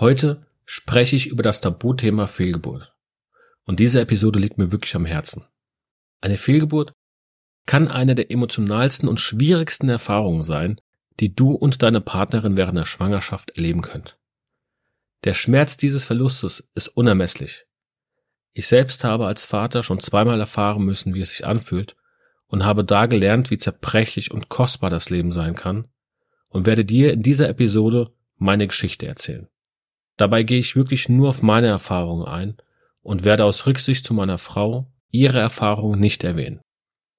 Heute spreche ich über das Tabuthema Fehlgeburt. Und diese Episode liegt mir wirklich am Herzen. Eine Fehlgeburt kann eine der emotionalsten und schwierigsten Erfahrungen sein, die du und deine Partnerin während der Schwangerschaft erleben könnt. Der Schmerz dieses Verlustes ist unermesslich. Ich selbst habe als Vater schon zweimal erfahren müssen, wie es sich anfühlt und habe da gelernt, wie zerbrechlich und kostbar das Leben sein kann und werde dir in dieser Episode meine Geschichte erzählen. Dabei gehe ich wirklich nur auf meine Erfahrungen ein und werde aus Rücksicht zu meiner Frau ihre Erfahrungen nicht erwähnen.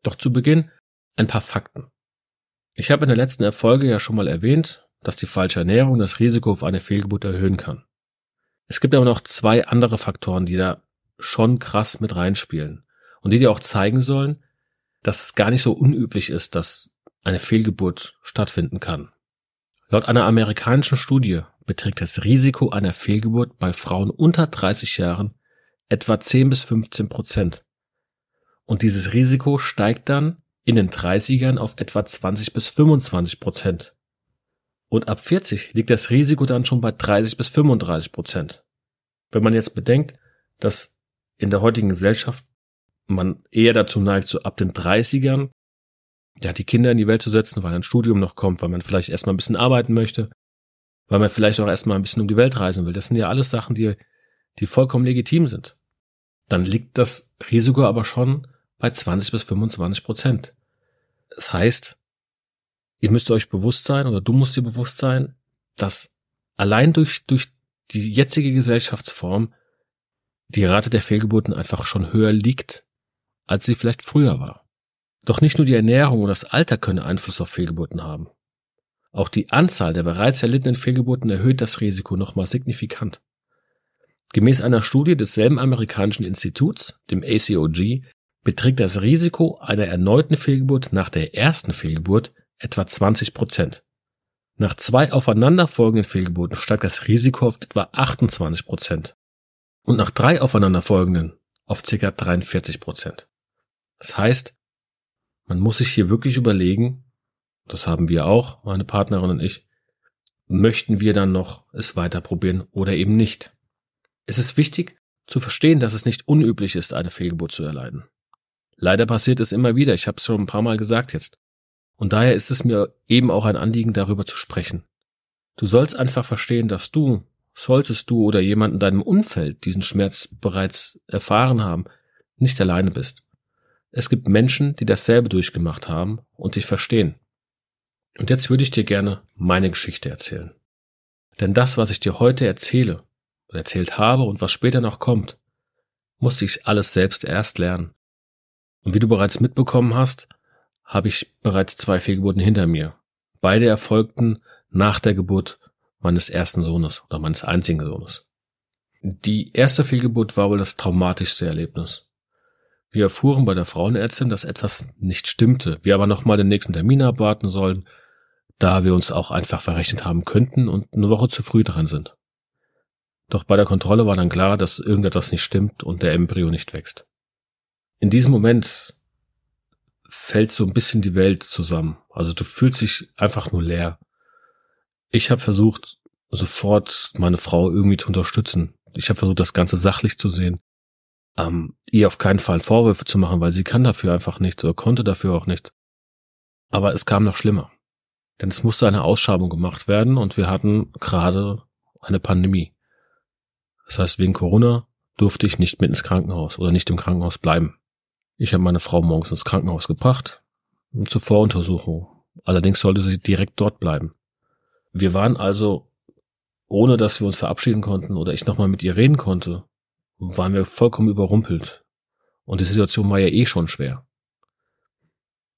Doch zu Beginn ein paar Fakten. Ich habe in der letzten Erfolge ja schon mal erwähnt, dass die falsche Ernährung das Risiko auf eine Fehlgeburt erhöhen kann. Es gibt aber noch zwei andere Faktoren, die da schon krass mit reinspielen und die dir auch zeigen sollen, dass es gar nicht so unüblich ist, dass eine Fehlgeburt stattfinden kann. Laut einer amerikanischen Studie beträgt das Risiko einer Fehlgeburt bei Frauen unter 30 Jahren etwa 10 bis 15 Prozent. Und dieses Risiko steigt dann in den 30ern auf etwa 20 bis 25 Prozent. Und ab 40 liegt das Risiko dann schon bei 30 bis 35 Prozent. Wenn man jetzt bedenkt, dass in der heutigen Gesellschaft man eher dazu neigt, so ab den 30ern, ja, die Kinder in die Welt zu setzen, weil ein Studium noch kommt, weil man vielleicht erstmal ein bisschen arbeiten möchte, weil man vielleicht auch erstmal ein bisschen um die Welt reisen will. Das sind ja alles Sachen, die, die vollkommen legitim sind. Dann liegt das Risiko aber schon bei 20 bis 25 Prozent. Das heißt, ihr müsst euch bewusst sein oder du musst dir bewusst sein, dass allein durch, durch die jetzige Gesellschaftsform die Rate der Fehlgeburten einfach schon höher liegt, als sie vielleicht früher war. Doch nicht nur die Ernährung und das Alter können Einfluss auf Fehlgeburten haben. Auch die Anzahl der bereits erlittenen Fehlgeburten erhöht das Risiko nochmal signifikant. Gemäß einer Studie desselben amerikanischen Instituts, dem ACOG, beträgt das Risiko einer erneuten Fehlgeburt nach der ersten Fehlgeburt etwa 20 Prozent. Nach zwei aufeinanderfolgenden Fehlgeburten steigt das Risiko auf etwa 28 Prozent. Und nach drei aufeinanderfolgenden auf ca. 43 Prozent. Das heißt, man muss sich hier wirklich überlegen, das haben wir auch, meine Partnerin und ich, möchten wir dann noch es weiter probieren oder eben nicht. Es ist wichtig zu verstehen, dass es nicht unüblich ist, eine Fehlgeburt zu erleiden. Leider passiert es immer wieder, ich habe es schon ein paar Mal gesagt jetzt. Und daher ist es mir eben auch ein Anliegen, darüber zu sprechen. Du sollst einfach verstehen, dass du, solltest du oder jemand in deinem Umfeld diesen Schmerz bereits erfahren haben, nicht alleine bist. Es gibt Menschen, die dasselbe durchgemacht haben und dich verstehen. Und jetzt würde ich dir gerne meine Geschichte erzählen. Denn das, was ich dir heute erzähle oder erzählt habe und was später noch kommt, musste ich alles selbst erst lernen. Und wie du bereits mitbekommen hast, habe ich bereits zwei Fehlgeburten hinter mir. Beide erfolgten nach der Geburt meines ersten Sohnes oder meines einzigen Sohnes. Die erste Fehlgeburt war wohl das traumatischste Erlebnis. Wir erfuhren bei der Frauenärztin, dass etwas nicht stimmte, wir aber nochmal den nächsten Termin abwarten sollen da wir uns auch einfach verrechnet haben könnten und eine Woche zu früh dran sind. Doch bei der Kontrolle war dann klar, dass irgendetwas nicht stimmt und der Embryo nicht wächst. In diesem Moment fällt so ein bisschen die Welt zusammen. Also du fühlst dich einfach nur leer. Ich habe versucht, sofort meine Frau irgendwie zu unterstützen. Ich habe versucht, das Ganze sachlich zu sehen. Ähm, ihr auf keinen Fall Vorwürfe zu machen, weil sie kann dafür einfach nichts oder konnte dafür auch nichts. Aber es kam noch schlimmer. Denn es musste eine Ausschabung gemacht werden und wir hatten gerade eine Pandemie. Das heißt, wegen Corona durfte ich nicht mit ins Krankenhaus oder nicht im Krankenhaus bleiben. Ich habe meine Frau morgens ins Krankenhaus gebracht zur Voruntersuchung. Allerdings sollte sie direkt dort bleiben. Wir waren also, ohne dass wir uns verabschieden konnten oder ich nochmal mit ihr reden konnte, waren wir vollkommen überrumpelt. Und die Situation war ja eh schon schwer.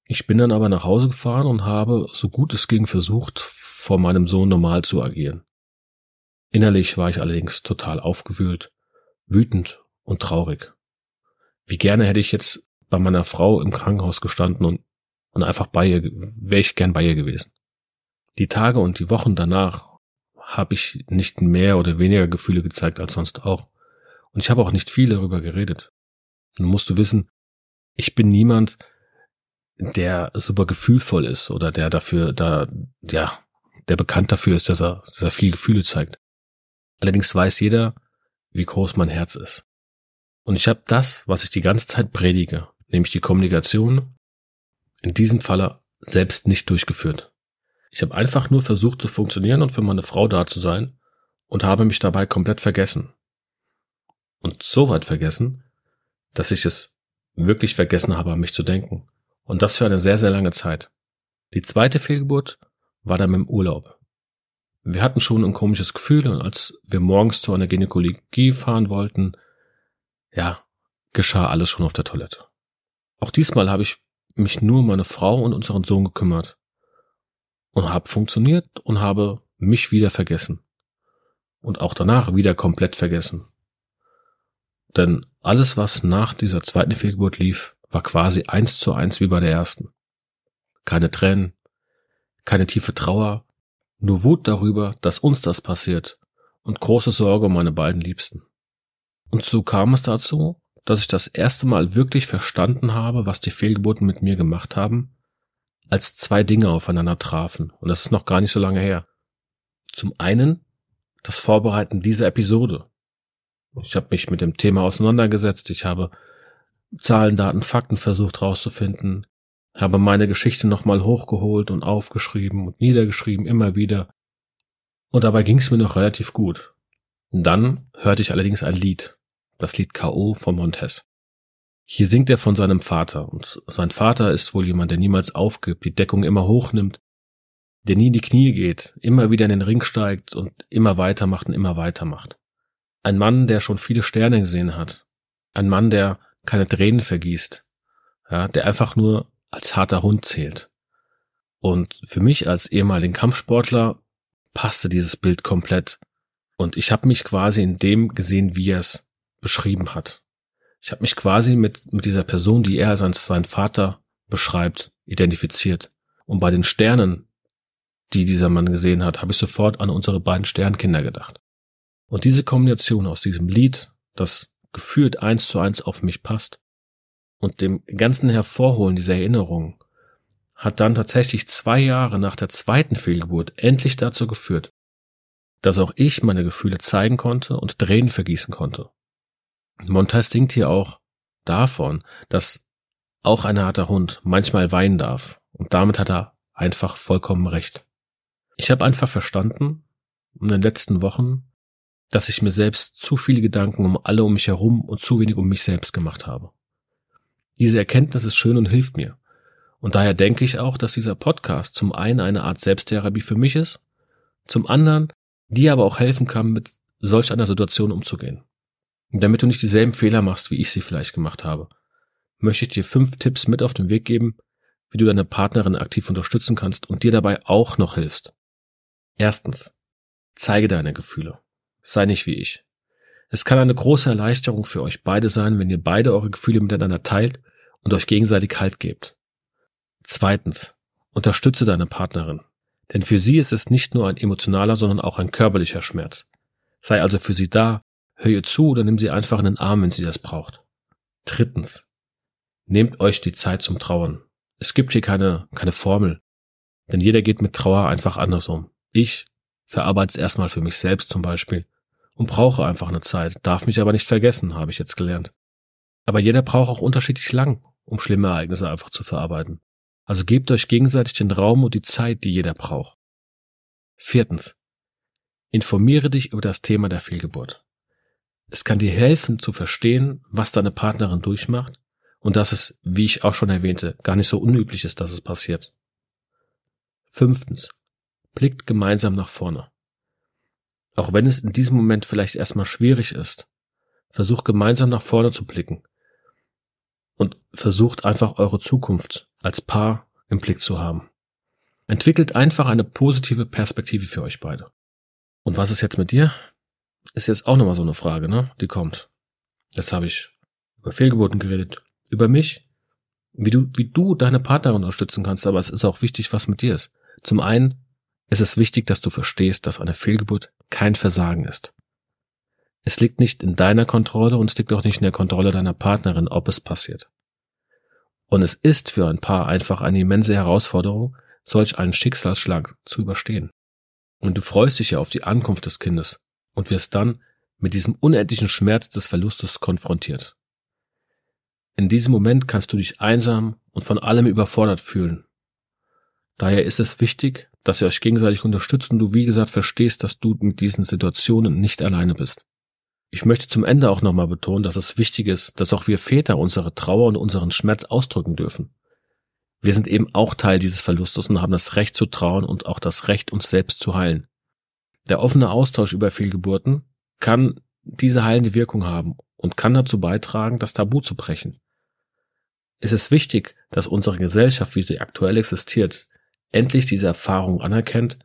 Ich bin dann aber nach Hause gefahren und habe, so gut es ging, versucht, vor meinem Sohn normal zu agieren. Innerlich war ich allerdings total aufgewühlt, wütend und traurig. Wie gerne hätte ich jetzt bei meiner Frau im Krankenhaus gestanden und, und einfach bei ihr, wäre ich gern bei ihr gewesen. Die Tage und die Wochen danach habe ich nicht mehr oder weniger Gefühle gezeigt als sonst auch. Und ich habe auch nicht viel darüber geredet. Nun musst du wissen, ich bin niemand, der super gefühlvoll ist oder der dafür da, ja, der bekannt dafür ist, dass er, dass er viel Gefühle zeigt. Allerdings weiß jeder, wie groß mein Herz ist. Und ich habe das, was ich die ganze Zeit predige, nämlich die Kommunikation, in diesem Falle selbst nicht durchgeführt. Ich habe einfach nur versucht zu funktionieren und für meine Frau da zu sein und habe mich dabei komplett vergessen. Und so weit vergessen, dass ich es wirklich vergessen habe, an mich zu denken. Und das für eine sehr, sehr lange Zeit. Die zweite Fehlgeburt war dann im Urlaub. Wir hatten schon ein komisches Gefühl und als wir morgens zu einer Gynäkologie fahren wollten, ja, geschah alles schon auf der Toilette. Auch diesmal habe ich mich nur um meine Frau und unseren Sohn gekümmert und habe funktioniert und habe mich wieder vergessen und auch danach wieder komplett vergessen. Denn alles, was nach dieser zweiten Fehlgeburt lief, war quasi eins zu eins wie bei der ersten. Keine Tränen, keine tiefe Trauer, nur Wut darüber, dass uns das passiert und große Sorge um meine beiden Liebsten. Und so kam es dazu, dass ich das erste Mal wirklich verstanden habe, was die Fehlgeburten mit mir gemacht haben, als zwei Dinge aufeinander trafen. Und das ist noch gar nicht so lange her. Zum einen das Vorbereiten dieser Episode. Ich habe mich mit dem Thema auseinandergesetzt, ich habe Zahlen, Daten, Fakten versucht rauszufinden, habe meine Geschichte nochmal hochgeholt und aufgeschrieben und niedergeschrieben, immer wieder. Und dabei ging es mir noch relativ gut. Und dann hörte ich allerdings ein Lied, das Lied K.O. von Montez. Hier singt er von seinem Vater, und sein Vater ist wohl jemand, der niemals aufgibt, die Deckung immer hochnimmt, der nie in die Knie geht, immer wieder in den Ring steigt und immer weitermacht und immer weitermacht. Ein Mann, der schon viele Sterne gesehen hat. Ein Mann, der keine Tränen vergießt. Ja, der einfach nur als harter Hund zählt. Und für mich als ehemaligen Kampfsportler passte dieses Bild komplett. Und ich habe mich quasi in dem gesehen, wie er es beschrieben hat. Ich habe mich quasi mit, mit dieser Person, die er als sein Vater beschreibt, identifiziert. Und bei den Sternen, die dieser Mann gesehen hat, habe ich sofort an unsere beiden Sternkinder gedacht. Und diese Kombination aus diesem Lied, das gefühlt eins zu eins auf mich passt, und dem ganzen Hervorholen dieser Erinnerung hat dann tatsächlich zwei Jahre nach der zweiten Fehlgeburt endlich dazu geführt, dass auch ich meine Gefühle zeigen konnte und Tränen vergießen konnte. Montez singt hier auch davon, dass auch ein harter Hund manchmal weinen darf, und damit hat er einfach vollkommen recht. Ich habe einfach verstanden in den letzten Wochen, dass ich mir selbst zu viele Gedanken um alle um mich herum und zu wenig um mich selbst gemacht habe. Diese Erkenntnis ist schön und hilft mir. Und daher denke ich auch, dass dieser Podcast zum einen eine Art Selbsttherapie für mich ist, zum anderen dir aber auch helfen kann, mit solch einer Situation umzugehen. Und damit du nicht dieselben Fehler machst, wie ich sie vielleicht gemacht habe, möchte ich dir fünf Tipps mit auf den Weg geben, wie du deine Partnerin aktiv unterstützen kannst und dir dabei auch noch hilfst. Erstens, zeige deine Gefühle. Sei nicht wie ich. Es kann eine große Erleichterung für euch beide sein, wenn ihr beide eure Gefühle miteinander teilt und euch gegenseitig Halt gebt. Zweitens, unterstütze deine Partnerin. Denn für sie ist es nicht nur ein emotionaler, sondern auch ein körperlicher Schmerz. Sei also für sie da, hör ihr zu oder nimm sie einfach in den Arm, wenn sie das braucht. Drittens, nehmt euch die Zeit zum Trauern. Es gibt hier keine, keine Formel. Denn jeder geht mit Trauer einfach anders um. Ich verarbeite es erstmal für mich selbst zum Beispiel und brauche einfach eine Zeit, darf mich aber nicht vergessen, habe ich jetzt gelernt. Aber jeder braucht auch unterschiedlich lang, um schlimme Ereignisse einfach zu verarbeiten. Also gebt euch gegenseitig den Raum und die Zeit, die jeder braucht. Viertens. Informiere dich über das Thema der Fehlgeburt. Es kann dir helfen zu verstehen, was deine Partnerin durchmacht und dass es, wie ich auch schon erwähnte, gar nicht so unüblich ist, dass es passiert. Fünftens. Blickt gemeinsam nach vorne. Auch wenn es in diesem Moment vielleicht erstmal schwierig ist, versucht gemeinsam nach vorne zu blicken und versucht einfach eure Zukunft als Paar im Blick zu haben. Entwickelt einfach eine positive Perspektive für euch beide. Und was ist jetzt mit dir? ist jetzt auch nochmal so eine Frage, ne? Die kommt. Jetzt habe ich über Fehlgeburten geredet, über mich, wie du, wie du deine Partnerin unterstützen kannst, aber es ist auch wichtig, was mit dir ist. Zum einen ist es wichtig, dass du verstehst, dass eine Fehlgeburt kein Versagen ist. Es liegt nicht in deiner Kontrolle und es liegt auch nicht in der Kontrolle deiner Partnerin, ob es passiert. Und es ist für ein Paar einfach eine immense Herausforderung, solch einen Schicksalsschlag zu überstehen. Und du freust dich ja auf die Ankunft des Kindes und wirst dann mit diesem unendlichen Schmerz des Verlustes konfrontiert. In diesem Moment kannst du dich einsam und von allem überfordert fühlen. Daher ist es wichtig, dass ihr euch gegenseitig unterstützt und du wie gesagt verstehst, dass du mit diesen Situationen nicht alleine bist. Ich möchte zum Ende auch nochmal betonen, dass es wichtig ist, dass auch wir Väter unsere Trauer und unseren Schmerz ausdrücken dürfen. Wir sind eben auch Teil dieses Verlustes und haben das Recht zu trauen und auch das Recht, uns selbst zu heilen. Der offene Austausch über Fehlgeburten kann diese heilende Wirkung haben und kann dazu beitragen, das Tabu zu brechen. Es ist wichtig, dass unsere Gesellschaft, wie sie aktuell existiert, endlich diese Erfahrung anerkennt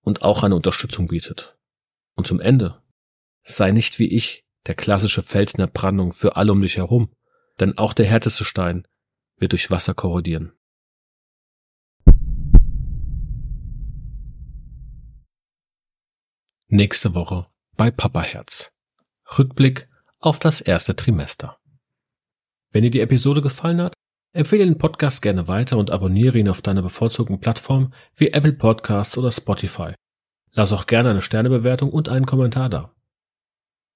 und auch eine Unterstützung bietet. Und zum Ende, sei nicht wie ich der klassische Felsen der Brandung für alle um dich herum, denn auch der härteste Stein wird durch Wasser korrodieren. Nächste Woche bei Papa Herz. Rückblick auf das erste Trimester. Wenn dir die Episode gefallen hat, empfehle den Podcast gerne weiter und abonniere ihn auf deiner bevorzugten Plattform wie Apple Podcasts oder Spotify. Lass auch gerne eine Sternebewertung und einen Kommentar da.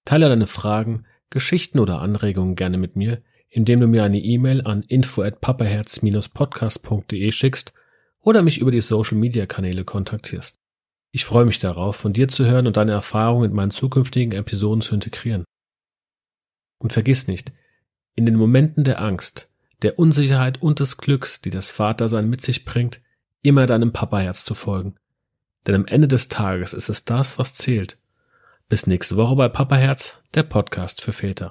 Teile deine Fragen, Geschichten oder Anregungen gerne mit mir, indem du mir eine E-Mail an info at papaherz-podcast.de schickst oder mich über die Social Media Kanäle kontaktierst. Ich freue mich darauf, von dir zu hören und deine Erfahrungen in meinen zukünftigen Episoden zu integrieren. Und vergiss nicht, in den Momenten der Angst, der Unsicherheit und des Glücks, die das Vatersein mit sich bringt, immer deinem Papaherz zu folgen. Denn am Ende des Tages ist es das, was zählt. Bis nächste Woche bei Papaherz, der Podcast für Väter.